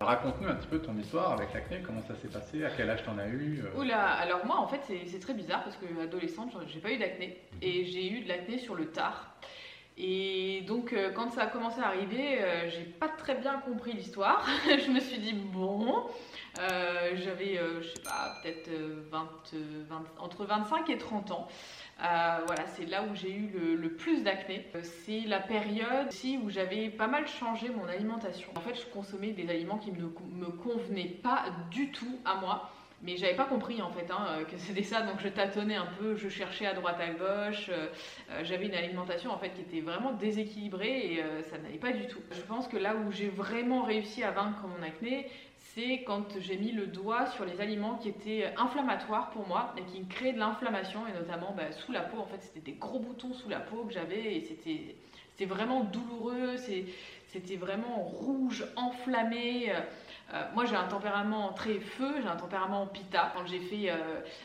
Raconte-nous un petit peu ton histoire avec l'acné, comment ça s'est passé, à quel âge t'en as eu euh, Oula, alors moi en fait c'est très bizarre parce que adolescente j'ai pas eu d'acné et j'ai eu de l'acné sur le tard. Et donc euh, quand ça a commencé à arriver, euh, j'ai pas très bien compris l'histoire. je me suis dit bon, euh, j'avais euh, je sais pas peut-être euh, 20, euh, 20 entre 25 et 30 ans. Voilà, c'est là où j'ai eu le, plus d'acné. C'est la période aussi où j'avais pas mal changé mon alimentation. En fait, je consommais des aliments qui ne me convenaient pas du tout à moi. Mais j'avais pas compris en fait hein, que c'était ça, donc je tâtonnais un peu, je cherchais à droite à gauche. j'avais une alimentation en fait qui était vraiment déséquilibrée et ça n'allait pas du tout. Je pense que là où j'ai vraiment réussi à vaincre mon acné, c'est quand j'ai mis le doigt sur les aliments qui étaient inflammatoires pour moi et qui créaient de l'inflammation et notamment bah, sous la peau. En fait, c'était des gros boutons sous la peau que j'avais et c'était vraiment douloureux. C'était vraiment rouge, enflammé. Euh, moi, j'ai un tempérament très feu, j'ai un tempérament pita. Quand j'ai fait euh,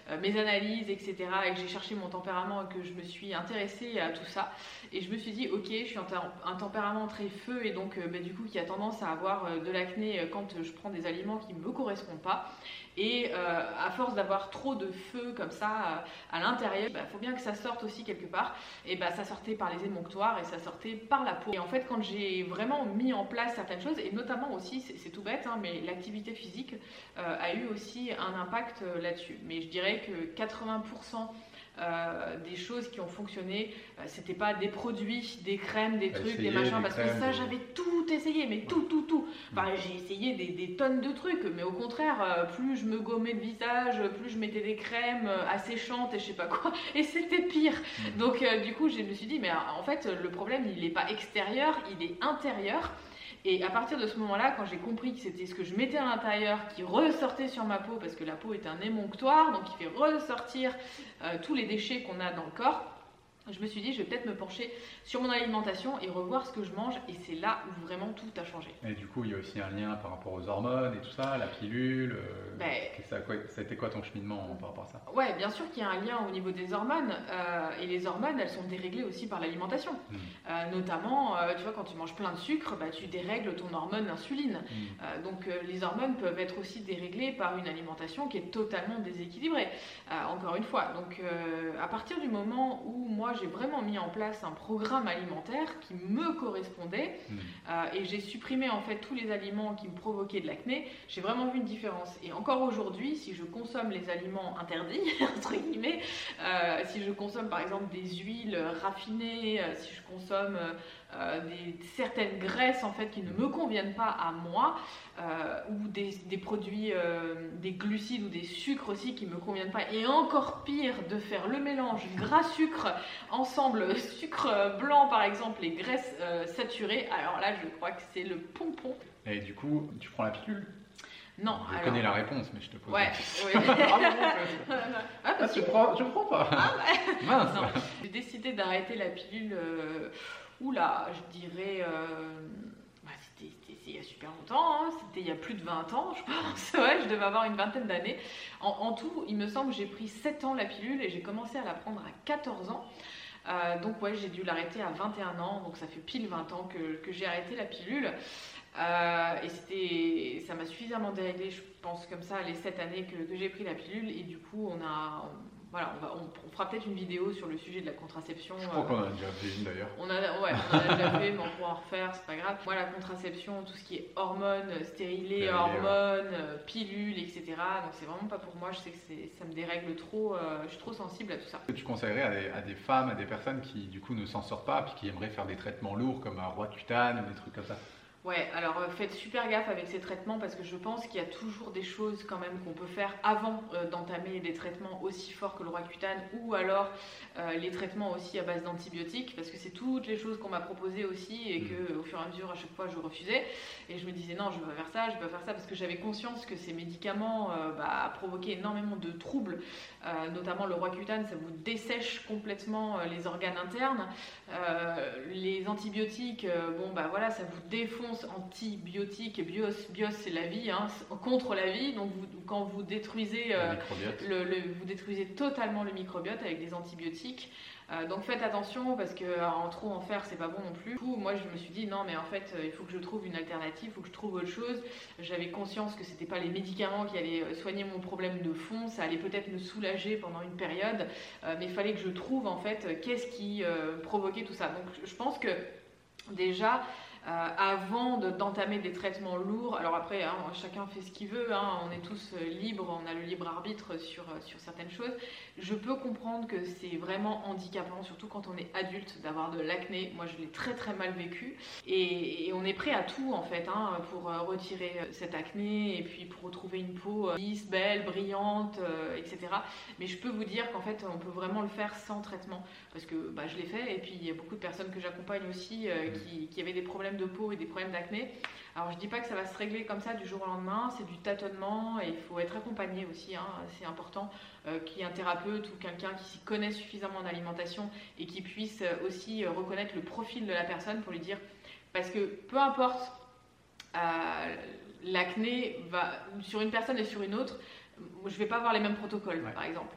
euh, mes analyses, etc., et que j'ai cherché mon tempérament et que je me suis intéressée à tout ça, et je me suis dit, ok, je suis un, tem- un tempérament très feu et donc, bah, du coup, qui a tendance à avoir de l'acné quand je prends des aliments qui ne me correspondent pas. Et euh, à force d'avoir trop de feu comme ça euh, à l'intérieur, il faut bien que ça sorte aussi quelque part. Et bah, ça sortait par les émonctoires et ça sortait par la peau. Et en fait, quand j'ai vraiment mis en place certaines choses, et notamment aussi, c'est tout bête, hein, mais l'activité physique euh, a eu aussi un impact là-dessus. Mais je dirais que 80% euh, des choses qui ont fonctionné, euh, c'était pas des produits, des crèmes, des trucs, des machins, des parce crèmes, que ça j'avais tout essayé, mais tout, tout, tout. Enfin, j'ai essayé des, des tonnes de trucs, mais au contraire, euh, plus je me gommais le visage, plus je mettais des crèmes asséchantes et je sais pas quoi, et c'était pire. Donc du coup, je me suis dit, mais en fait, le problème, il n'est pas extérieur, il est intérieur. Et à partir de ce moment-là, quand j'ai compris que c'était ce que je mettais à l'intérieur qui ressortait sur ma peau, parce que la peau est un émonctoire, donc il fait ressortir euh, tous les déchets qu'on a dans le corps, je me suis dit, je vais peut-être me pencher sur mon alimentation et revoir ce que je mange. Et c'est là où vraiment tout a changé. Et du coup, il y a aussi un lien par rapport aux hormones et tout ça, la pilule. euh, Ben- ça, quoi, ça a été quoi ton cheminement par rapport à ça? Ouais, bien sûr qu'il y a un lien au niveau des hormones. euh, et les hormones, elles sont déréglées aussi par l'alimentation. Mhm. Euh, notamment, euh, tu vois, quand tu manges plein de sucre, bah, tu dérègles ton hormone insuline. Euh, donc les hormones peuvent être aussi déréglées par une alimentation qui est totalement déséquilibrée. Encore une fois, donc à partir du moment où moi j'ai vraiment mis en place un programme alimentaire qui me correspondait Mhm. euh, et j'ai supprimé en fait tous les aliments qui me provoquaient de l'acné, j'ai vraiment vu une différence. Et encore aujourd'hui, si je consomme les aliments interdits entre guillemets, euh, si je consomme par exemple des huiles raffinées, euh, si je consomme euh, des, certaines graisses en fait qui ne me conviennent pas à moi, euh, ou des, des produits, euh, des glucides ou des sucres aussi qui me conviennent pas, et encore pire de faire le mélange gras-sucre ensemble, sucre blanc par exemple et graisse euh, saturée, alors là je crois que c'est le pompon. Et du coup, tu prends la pilule? Non, Je alors... connais la réponse, mais je te pose Ouais. Ah, bon, ah, Ah, bah, je prends, je prends pas. Mince. Non, j'ai décidé d'arrêter la pilule, euh, oula, je dirais, euh, bah, c'était il y a super longtemps, hein, c'était il y a plus de 20 ans, je pense, ouais, je devais avoir une vingtaine d'années. En, tout, il me semble que j'ai pris 7 ans la pilule et j'ai commencé à la prendre à 14 ans. Euh, donc ouais, j'ai dû l'arrêter à 21 ans, donc ça fait pile 20 ans que, j'ai arrêté la pilule. Euh, et c'était, ça m'a suffisamment déréglé, je pense comme ça, les 7 années que j'ai pris la pilule. Et du coup, on a, voilà, on, va, on, fera peut-être une vidéo sur le sujet de la contraception. Je crois qu'on en a déjà fait une d'ailleurs. On, a, ouais, on en a déjà fait, mais on pourra en refaire, c'est pas grave. Moi, la contraception, tout ce qui est hormones, stérilés, hormones, pilules, etc. Donc c'est vraiment pas pour moi, je sais que ça me dérègle trop, je suis trop sensible à tout ça. Que tu conseillerais à des, à des, femmes, à des personnes qui du coup ne s'en sortent pas, puis qui aimeraient faire des traitements lourds comme un roi cutane ou des trucs comme ça? Ouais, alors euh, faites super gaffe avec ces traitements parce que je pense qu'il y a toujours des choses quand même qu'on peut faire avant euh, d'entamer des traitements aussi forts que le Roaccutane ou alors euh, les traitements aussi à base d'antibiotiques parce que c'est toutes les choses qu'on m'a proposées aussi et que mm. au fur et à mesure à chaque fois je refusais et je me disais non je vais pas faire ça, je vais pas faire ça parce que j'avais conscience que ces médicaments bah, provoquaient énormément de troubles, notamment le Roaccutane ça vous dessèche complètement les organes internes, les antibiotiques bon bah voilà ça vous défonce antibiotique, bios, bios c'est la vie, hein, contre la vie. Donc quand vous détruisez, euh, le, vous détruisez totalement le microbiote avec des antibiotiques. Euh, donc faites attention parce que euh, en trop en faire c'est pas bon non plus. Du coup, moi je me suis dit non mais en fait il faut que je trouve une alternative, il faut que je trouve autre chose. J'avais conscience que c'était pas les médicaments qui allaient soigner mon problème de fond, ça allait peut-être me soulager pendant une période, mais il fallait que je trouve en fait qu'est-ce qui provoquait tout ça. Donc je pense que déjà euh, avant d'entamer des traitements lourds. Alors après, hein, chacun fait ce qu'il veut, hein, on est tous euh, libres, on a le libre arbitre sur, euh, sur certaines choses. Je peux comprendre que c'est vraiment handicapant, surtout quand on est adulte, d'avoir de l'acné. Moi, je l'ai très très mal vécu. Et, on est prêt à tout en fait hein, pour retirer cette acné et puis pour retrouver une peau lisse, belle, brillante, etc. Mais je peux vous dire qu'en fait, on peut vraiment le faire sans traitement parce que bah, je l'ai fait. Et puis, il y a beaucoup de personnes que j'accompagne aussi qui, qui avaient des problèmes de peau et des problèmes d'acné. Alors je dis pas que ça va se régler comme ça du jour au lendemain, c'est du tâtonnement et il faut être accompagné aussi, hein. c'est important euh, qu'il y ait un thérapeute ou quelqu'un qui s'y connaît suffisamment en alimentation et qui puisse euh, aussi euh, reconnaître le profil de la personne pour lui dire, parce que peu importe l'acné va sur une personne et sur une autre, je vais pas avoir les mêmes protocoles par exemple.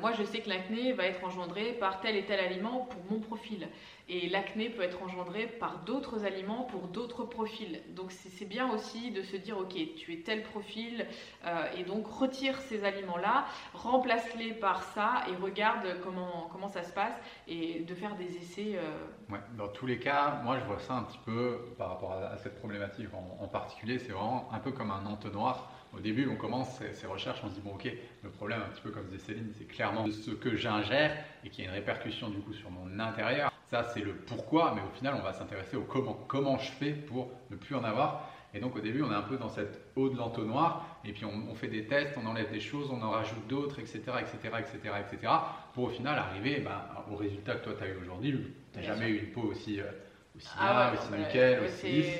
moi je sais que l'acné va être engendré par tel et tel aliment pour mon profil. Et l'acné peut être engendré par d'autres aliments pour d'autres profils. Donc c'est bien aussi de se dire, ok, tu es tel profil, euh, et donc retire ces aliments-là, remplace-les par ça, et regarde comment, comment ça se passe, et de faire des essais. Euh. Ouais, dans tous les cas, moi je vois ça un petit peu par rapport à, cette problématique en, particulier, c'est vraiment un peu comme un entonnoir. Au début, on commence ces, recherches, on se dit, bon, ok, le problème, un petit peu comme disait Céline, c'est clairement ce que j'ingère et qui a une répercussion du coup sur mon intérieur. Ça, c'est le pourquoi, mais au final, on va s'intéresser au comment. Comment je fais pour ne plus en avoir Et donc, au début, on est un peu dans cette eau de l'entonnoir, et puis on, fait des tests, on enlève des choses, on en rajoute d'autres, etc., etc., etc., etc., pour au final arriver ben, au résultat que toi, tu as eu aujourd'hui. Tu n'as jamais eu une peau aussi, euh, aussi ah aussi nickel, aussi lisse.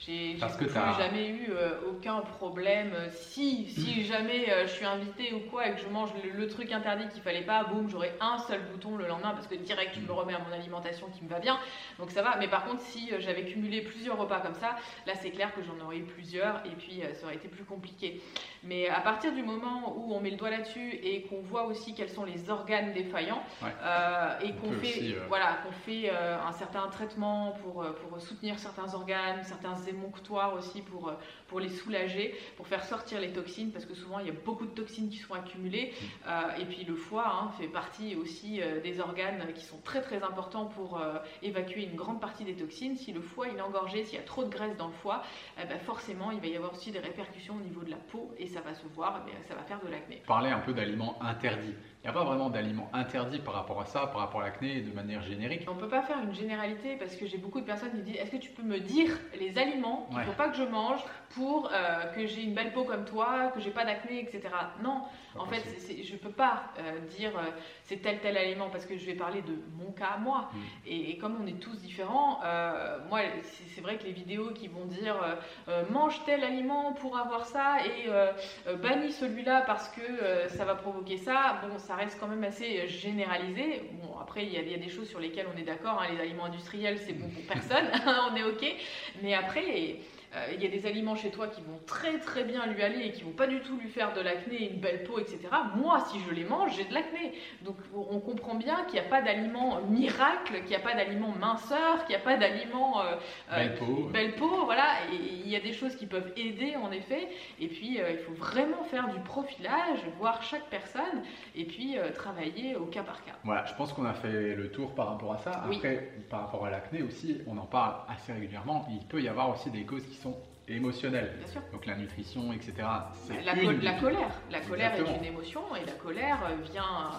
J'ai plus jamais eu euh, aucun problème. Si, si jamais euh, je suis invitée ou quoi et que je mange le, truc interdit qu'il fallait pas, boum, j'aurai un seul bouton le lendemain parce que direct je me remets à mon alimentation qui me va bien. Donc ça va. Mais par contre, si euh, j'avais cumulé plusieurs repas comme ça, là c'est clair que j'en aurais eu plusieurs et puis ça aurait été plus compliqué. Mais à partir du moment où on met le doigt là-dessus et qu'on voit aussi quels sont les organes défaillants et qu'on fait, voilà, qu'on fait un certain traitement pour, pour soutenir certains organes, certains émonctoires aussi pour, euh, pour les soulager, pour faire sortir les toxines, parce que souvent il y a beaucoup de toxines qui sont accumulées. Euh, et puis le foie hein, fait partie aussi euh, des organes qui sont très très importants pour évacuer une grande partie des toxines. Si le foie il est engorgé, s'il y a trop de graisse dans le foie, eh ben, forcément il va y avoir aussi des répercussions au niveau de la peau et ça va se voir, eh ça va faire de l'acné. Parler un peu d'aliments interdits. Il n'y a pas vraiment d'aliments interdits par rapport à ça, par rapport à l'acné de manière générique. On ne peut pas faire une généralité parce que j'ai beaucoup de personnes qui disent est-ce que tu peux me dire les aliments qu'il ne faut pas que je mange pour euh, que j'ai une belle peau comme toi, que j'ai pas d'acné, etc. Non, en fait, je ne peux pas euh, dire euh, c'est tel tel aliment parce que je vais parler de mon cas à moi. Mm. Et, comme on est tous différents, moi, c'est vrai que les vidéos qui vont dire mange tel aliment pour avoir ça et bannis celui-là parce que ça va provoquer ça, bon, ça reste quand même assez généralisé. Bon, après, il y, a des choses sur lesquelles on est d'accord. Hein, les aliments industriels, c'est bon pour personne, on est ok. Mais après, euh, il y a des aliments chez toi qui vont très très bien lui aller et qui vont pas du tout lui faire de l'acné, une belle peau, etc. Moi, si je les mange, j'ai de l'acné. Donc on comprend bien qu'il n'y a pas d'aliment miracle, qu'il n'y a pas d'aliment minceur, qu'il n'y a pas d'aliment euh, belle peau. Belle peau, voilà. Il y a des choses qui peuvent aider en effet. Et puis il faut vraiment faire du profilage, voir chaque personne et puis travailler au cas par cas. Voilà, je pense qu'on a fait le tour par rapport à ça. Après, par rapport à l'acné aussi, on en parle assez régulièrement. Il peut y avoir aussi des causes qui sont émotionnelles. Bien sûr. Donc la nutrition, etc. La, la colère. La colère est une émotion et la colère vient,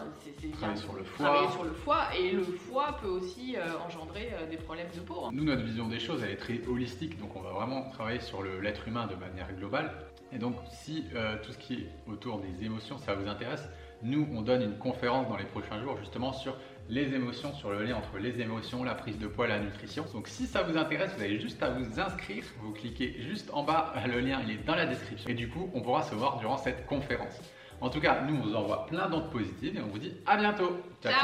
travailler sur le foie. sur le foie et le foie peut aussi euh, engendrer euh, des problèmes de peau. Hein. Nous, notre vision des choses, elle est très holistique. Donc on va vraiment travailler sur l'être humain de manière globale. Et donc si euh, tout ce qui est autour des émotions, ça vous intéresse, nous, on donne une conférence dans les prochains jours justement sur les émotions, sur le lien entre les émotions, la prise de poids la nutrition. Donc si ça vous intéresse, vous avez juste à vous inscrire. Vous cliquez juste en bas, le lien il est dans la description. Et du coup, on pourra se voir durant cette conférence. En tout cas, nous, on vous envoie plein d'ondes positives et on vous dit à bientôt. ciao. ciao.